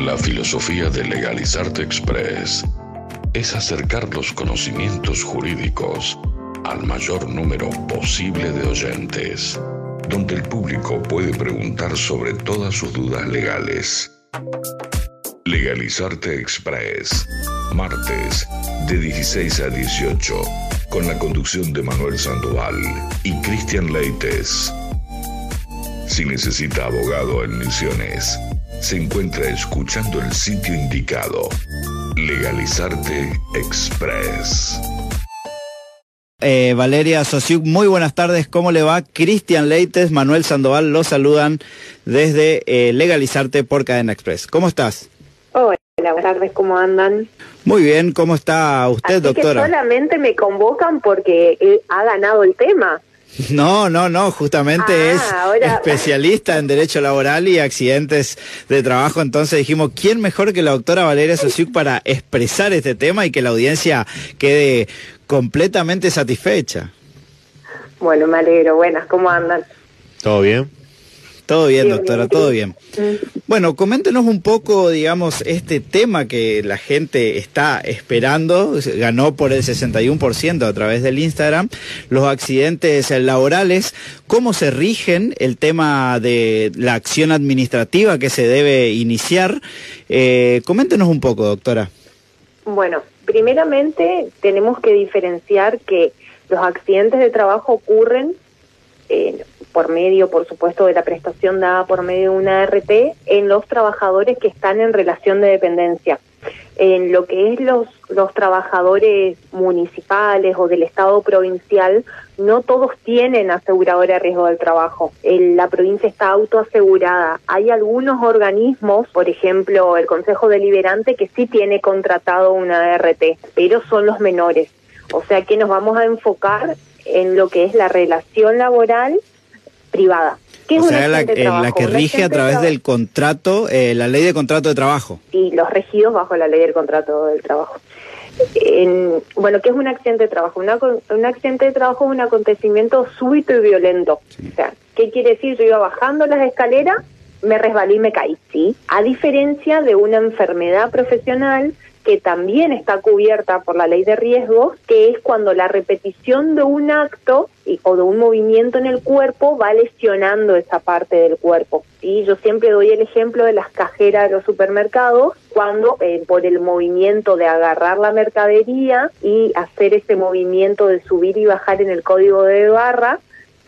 La filosofía de Legalizarte Express es acercar los conocimientos jurídicos al mayor número posible de oyentes, donde el público puede preguntar sobre todas sus dudas legales. Legalizarte Express, martes de 16 a 18, con la conducción de Manuel Sandoval y Cristian Leites. Si necesita abogado en Misiones, se encuentra escuchando el sitio indicado. Legalizarte Express. Eh, Valeria Sosiuk, muy buenas tardes, ¿cómo le va? Cristian Leites, Manuel Sandoval, los saludan desde eh, Legalizarte por Cadena Express. ¿Cómo estás? Hola, buenas tardes, ¿cómo andan? Muy bien, ¿cómo está usted, Así doctora? Que solamente me convocan porque eh, ha ganado el tema. No, no, no, justamente Ah, es ahora- especialista en derecho laboral y accidentes de trabajo, entonces dijimos, ¿quién mejor que la doctora Valeria Sosiuk para expresar este tema y que la audiencia quede completamente satisfecha? Bueno, me alegro. Buenas, ¿cómo andan? ¿Todo bien? Todo bien, doctora, todo bien. Bueno, coméntenos un poco, digamos, este tema que la gente está esperando, ganó por el 61% a través del Instagram, los accidentes laborales, cómo se rigen, el tema de la acción administrativa que se debe iniciar. Eh, coméntenos un poco, doctora. Bueno, primeramente tenemos que diferenciar que los accidentes de trabajo ocurren eh, por medio, por supuesto, de la prestación dada por medio de una ART en los trabajadores que están en relación de dependencia. En lo que es los, los trabajadores municipales o del Estado provincial, no todos tienen aseguradora de riesgo del trabajo. El- la provincia está autoasegurada. Hay algunos organismos, por ejemplo, el Consejo Deliberante, que sí tiene contratado una ART, pero son los menores. O sea que nos vamos a enfocar en lo que es la relación laboral privada. ¿Qué es O un sea, la, eh, la que rige a través trabajo- del contrato, eh, la ley de contrato de trabajo. y los regidos bajo la ley del contrato del trabajo. En- bueno, ¿qué es un accidente de trabajo? Una un accidente de trabajo es un acontecimiento súbito y violento. O sea, ¿qué quiere decir? Yo iba bajando las escaleras, me resbalé y me caí, ¿sí? A diferencia de una enfermedad profesional que también está cubierta por la ley de riesgos, que es cuando la repetición de un acto y- o de un movimiento en el cuerpo va lesionando esa parte del cuerpo. Y yo siempre doy el ejemplo de las cajeras de los supermercados, cuando eh, por el movimiento de agarrar la mercadería y hacer ese movimiento de subir y bajar en el código de barra,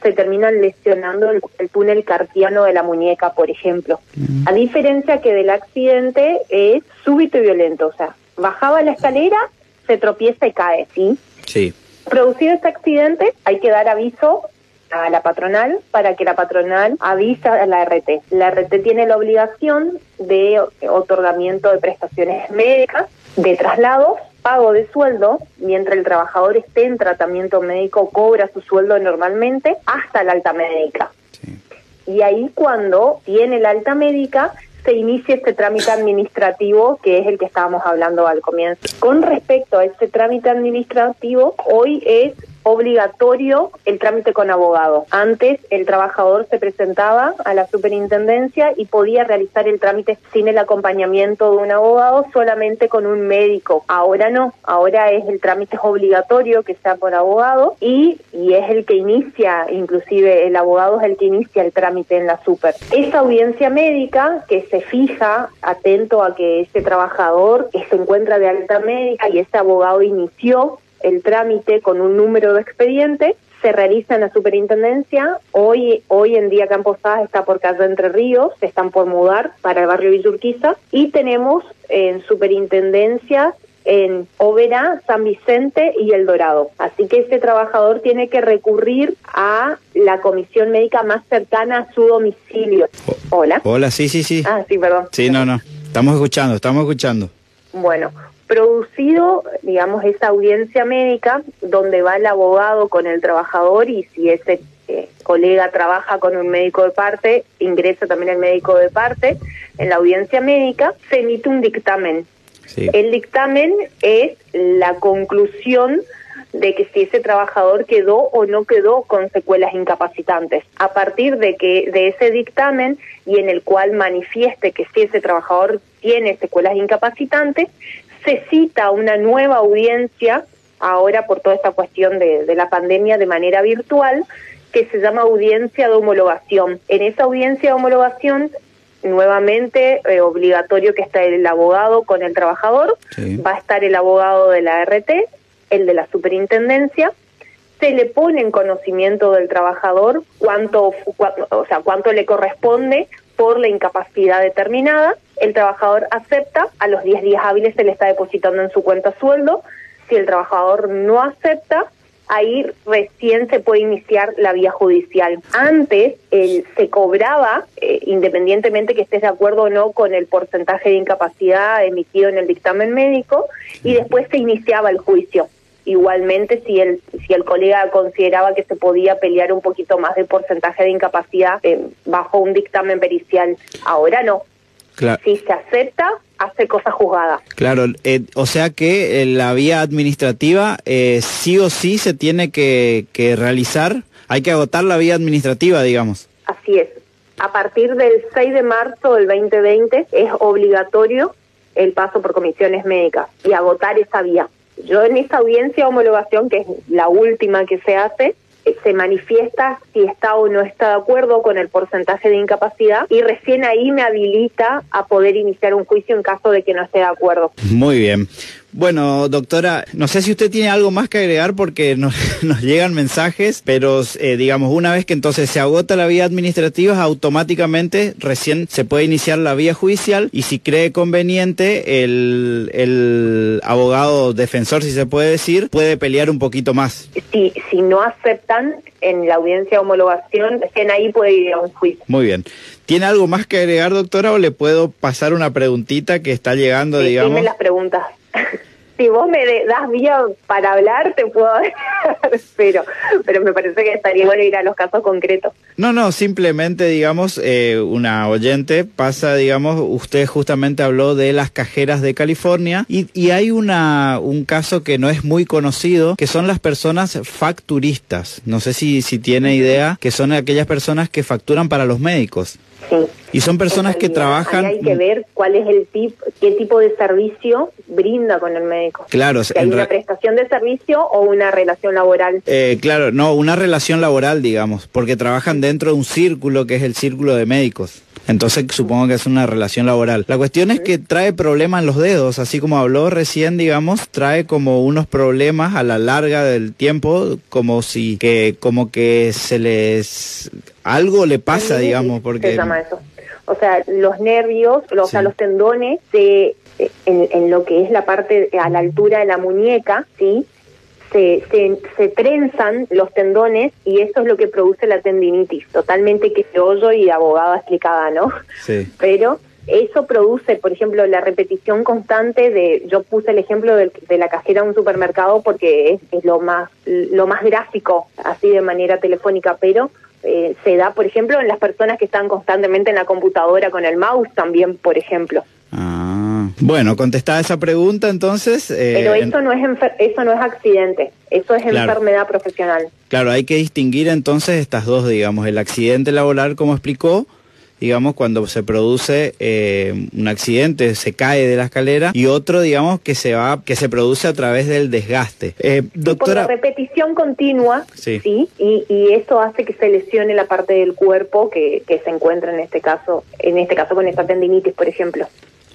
se terminan lesionando el, el túnel carpiano de la muñeca, por ejemplo. A diferencia que del accidente es súbito y violento, o sea, bajaba la escalera, se tropieza y cae, ¿sí? Sí. Producido este accidente, hay que dar aviso a la patronal para que la patronal avise a la RT. La RT tiene la obligación de otorgamiento de prestaciones médicas, de traslados, pago de sueldo, mientras el trabajador esté en tratamiento médico cobra su sueldo normalmente hasta la alta médica. Sí. Y ahí cuando tiene la alta médica se inicia este trámite administrativo que es el que estábamos hablando al comienzo. Con respecto a este trámite administrativo, hoy es obligatorio el trámite con abogado. Antes el trabajador se presentaba a la superintendencia y podía realizar el trámite sin el acompañamiento de un abogado, solamente con un médico. Ahora no, ahora es el trámite obligatorio que sea por abogado y, y es el que inicia, inclusive el abogado es el que inicia el trámite en la super. Esa audiencia médica que se fija atento a que ese trabajador se encuentra de alta médica y ese abogado inició el trámite con un número de expediente, se realiza en la superintendencia. Hoy, hoy en día Campo Sá está por calle Entre Ríos, se están por mudar para el barrio Villurquiza y tenemos en superintendencias en Oberá, San Vicente y El Dorado. Así que ese trabajador tiene que recurrir a la comisión médica más cercana a su domicilio. Hola. Hola, sí, sí, sí. Ah, sí, perdón. Sí, no, no. Estamos escuchando, estamos escuchando. Bueno, producido, digamos, esa audiencia médica donde va el abogado con el trabajador y si ese eh, colega trabaja con un médico de parte, ingresa también el médico de parte, en la audiencia médica se emite un dictamen. Sí. El dictamen es la conclusión de que si ese trabajador quedó o no quedó con secuelas incapacitantes. A partir de que de ese dictamen y en el cual manifieste que si ese trabajador tiene secuelas incapacitantes, se cita una nueva audiencia, ahora por toda esta cuestión de, de la pandemia de manera virtual, que se llama audiencia de homologación. En esa audiencia de homologación nuevamente eh, obligatorio que esté el abogado con el trabajador, va a estar el abogado de la RT, el de la superintendencia, se le pone en conocimiento del trabajador cuánto, o sea, cuánto le corresponde por la incapacidad determinada, el trabajador acepta, a los 10 días hábiles se le está depositando en su cuenta sueldo, si el trabajador no acepta, ahí recién se puede iniciar la vía judicial. Antes se cobraba, eh, independientemente que estés de acuerdo o no con el porcentaje de incapacidad emitido en el dictamen médico, y después se iniciaba el juicio. Igualmente, si el, si el colega consideraba que se podía pelear un poquito más de porcentaje de incapacidad eh, bajo un dictamen pericial, ahora no. Si se acepta, hace cosa juzgada. Claro, eh, o sea que eh, la vía administrativa eh, sí o sí se tiene que, que realizar, hay que agotar la vía administrativa, digamos. Así es. A partir del 6 de marzo del 2020 es obligatorio el paso por comisiones médicas y agotar esa vía. Yo en esa audiencia de homologación, que es la última que se hace, se manifiesta si está o no está de acuerdo con el porcentaje de incapacidad y recién ahí me habilita a poder iniciar un juicio en caso de que no esté de acuerdo. Muy bien. Bueno, doctora, no sé si usted tiene algo más que agregar porque nos, llegan mensajes, pero eh, digamos, una vez que entonces se agota la vía administrativa, automáticamente recién se puede iniciar la vía judicial y si cree conveniente, el, el abogado defensor, si se puede decir, puede pelear un poquito más. Si, si no aceptan en la audiencia de homologación, recién ahí puede ir a un juicio. Muy bien. ¿Tiene algo más que agregar, doctora, o le puedo pasar una preguntita que está llegando, digamos? Dime las preguntas. Si vos me das vía para hablar, te puedo pero, pero me parece que estaría bueno ir a los casos concretos. No, no, simplemente, digamos, eh, una oyente pasa, digamos, usted justamente habló de las cajeras de California y, y hay una, un caso que no es muy conocido, que son las personas facturistas. No sé si, si tiene idea, que son aquellas personas que facturan para los médicos. Y son personas que trabajan. hay que ver cuál es el tipo, qué tipo de servicio brinda con el médico. Claro, si hay una prestación de servicio o una relación laboral. Eh, claro, no, una relación laboral, digamos, porque trabajan dentro de un círculo que es el círculo de médicos. Entonces supongo que es una relación laboral. La cuestión es que trae problemas en los dedos, así como habló recién, digamos, trae como unos problemas a la larga del tiempo, como si que como que se les algo le pasa, digamos, porque se llama eso. O sea, los nervios, o sea, los tendones se en, en, lo que es la parte a la altura de la muñeca, ¿sí? se, se, trenzan los tendones y eso es lo que produce la tendinitis, totalmente que se oyo y abogada explicada, ¿no? Sí. Pero eso produce, por ejemplo, la repetición constante de, yo puse el ejemplo de, la cajera de un supermercado porque es, lo más lo más gráfico, así de manera telefónica, pero eh, se da, por ejemplo, en las personas que están constantemente en la computadora con el mouse también, por ejemplo. Ah, bueno, contestada esa pregunta, entonces. Eh, Pero eso no es eso no es accidente, eso es enfermedad profesional. Claro, hay que distinguir entonces estas dos, digamos, el accidente laboral, como explicó, digamos, cuando se produce eh, un accidente, se cae de la escalera, y otro, digamos, que se va, que se produce a través del desgaste. Eh, doctora. Por la repetición continua, sí, y, y, eso hace que se lesione la parte del cuerpo que, que se encuentra en este caso, en este caso con esta tendinitis, por ejemplo.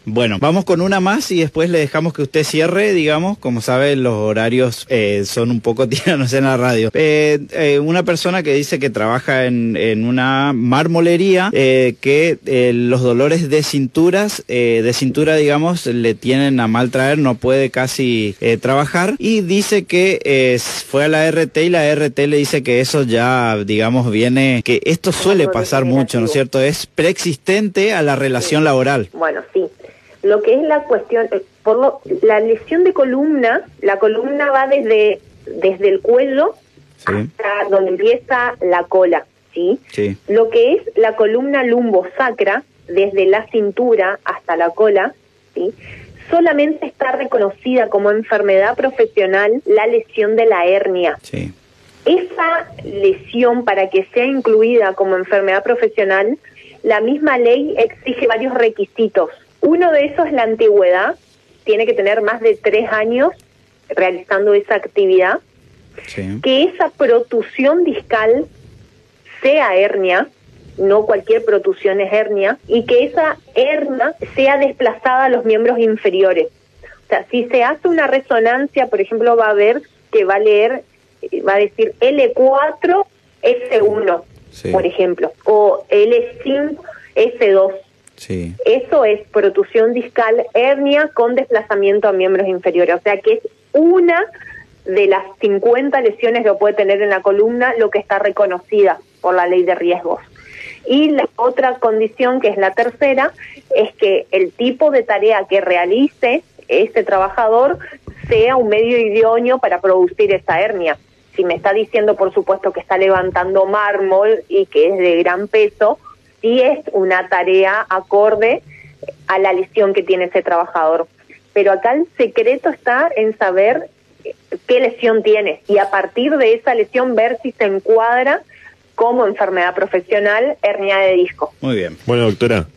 Bueno, vamos con una más y después le dejamos que usted cierre, digamos, como sabe los horarios eh, son un poco tiranos en la radio. Eh, eh, una persona que dice que trabaja en, en una marmolería, que los dolores de cinturas, de cintura, digamos, le tienen a mal traer, no puede casi trabajar y dice que fue a la RT y la RT le dice que eso ya, digamos, viene, que esto suele pasar mucho, ¿no es cierto? Es preexistente a la relación laboral. Bueno, sí lo que es la cuestión, eh, por lo, la lesión de columna, la columna va desde, desde el cuello hasta donde empieza la cola, ¿sí? ¿sí? Lo que es la columna lumbosacra, desde la cintura hasta la cola, ¿sí? Solamente está reconocida como enfermedad profesional la lesión de la hernia. Sí. Esa lesión, para que sea incluida como enfermedad profesional, la misma ley exige varios requisitos Uno de esos es la antigüedad, tiene que tener más de tres años realizando esa actividad, que esa protusión discal sea hernia, no cualquier protusión es hernia, y que esa hernia sea desplazada a los miembros inferiores. O sea, si se hace una resonancia, por ejemplo, va a ver que va a leer, va a decir L4, S1, por ejemplo, o L5, S2. Eso es protusión discal hernia con desplazamiento a miembros inferiores. O sea que es una de las 50 lesiones que puede tener en la columna lo que está reconocida por la ley de riesgos. Y la otra condición, que es la tercera, es que el tipo de tarea que realice este trabajador sea un medio idóneo para producir esa hernia. Si me está diciendo, por supuesto, que está levantando mármol y que es de gran peso, sí es una tarea acorde a la lesión que tiene ese trabajador. Pero acá el secreto está en saber qué lesión tiene y a partir de esa lesión ver si se encuadra como enfermedad profesional hernia de disco. Muy bien. Bueno, doctora,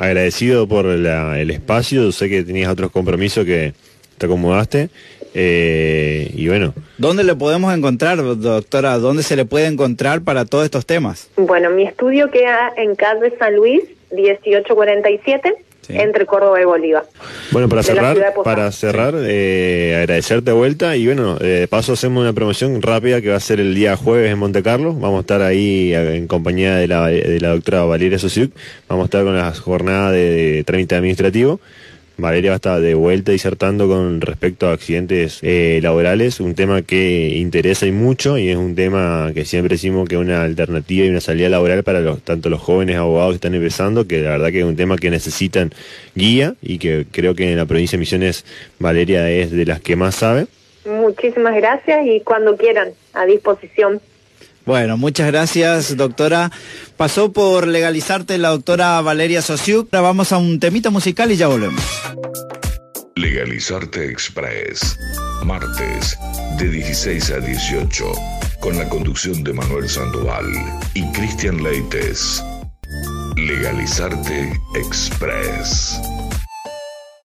agradecido por el espacio. Sé que tenías otros compromisos que te acomodaste. Eh, y bueno. ¿Dónde le podemos encontrar, doctora? ¿Dónde se le puede encontrar para todos estos temas? Bueno, mi estudio queda en calle San Luis, 1847 entre Córdoba y Bolívar. Bueno, para cerrar, para cerrar, eh, agradecerte de vuelta y bueno, eh, de paso hacemos una promoción rápida que va a ser el día jueves en Monte Carlo. Vamos a estar ahí en compañía de la, de la doctora Valeria Sosiuk. Vamos a estar con las jornadas de trámite administrativo. Valeria va a estar de vuelta disertando con respecto a accidentes eh, laborales, un tema que interesa y mucho y es un tema que siempre decimos que es una alternativa y una salida laboral para los, tanto los jóvenes abogados que están empezando, que la verdad que es un tema que necesitan guía y que creo que en la provincia de Misiones Valeria es de las que más sabe. Muchísimas gracias y cuando quieran, a disposición. Bueno, muchas gracias, doctora. Pasó por legalizarte la doctora Valeria Sosiuk. Ahora vamos a un temita musical y ya volvemos. Legalizarte Express. Martes, de 16 a 18. Con la conducción de Manuel Sandoval y Cristian Leites. Legalizarte Express.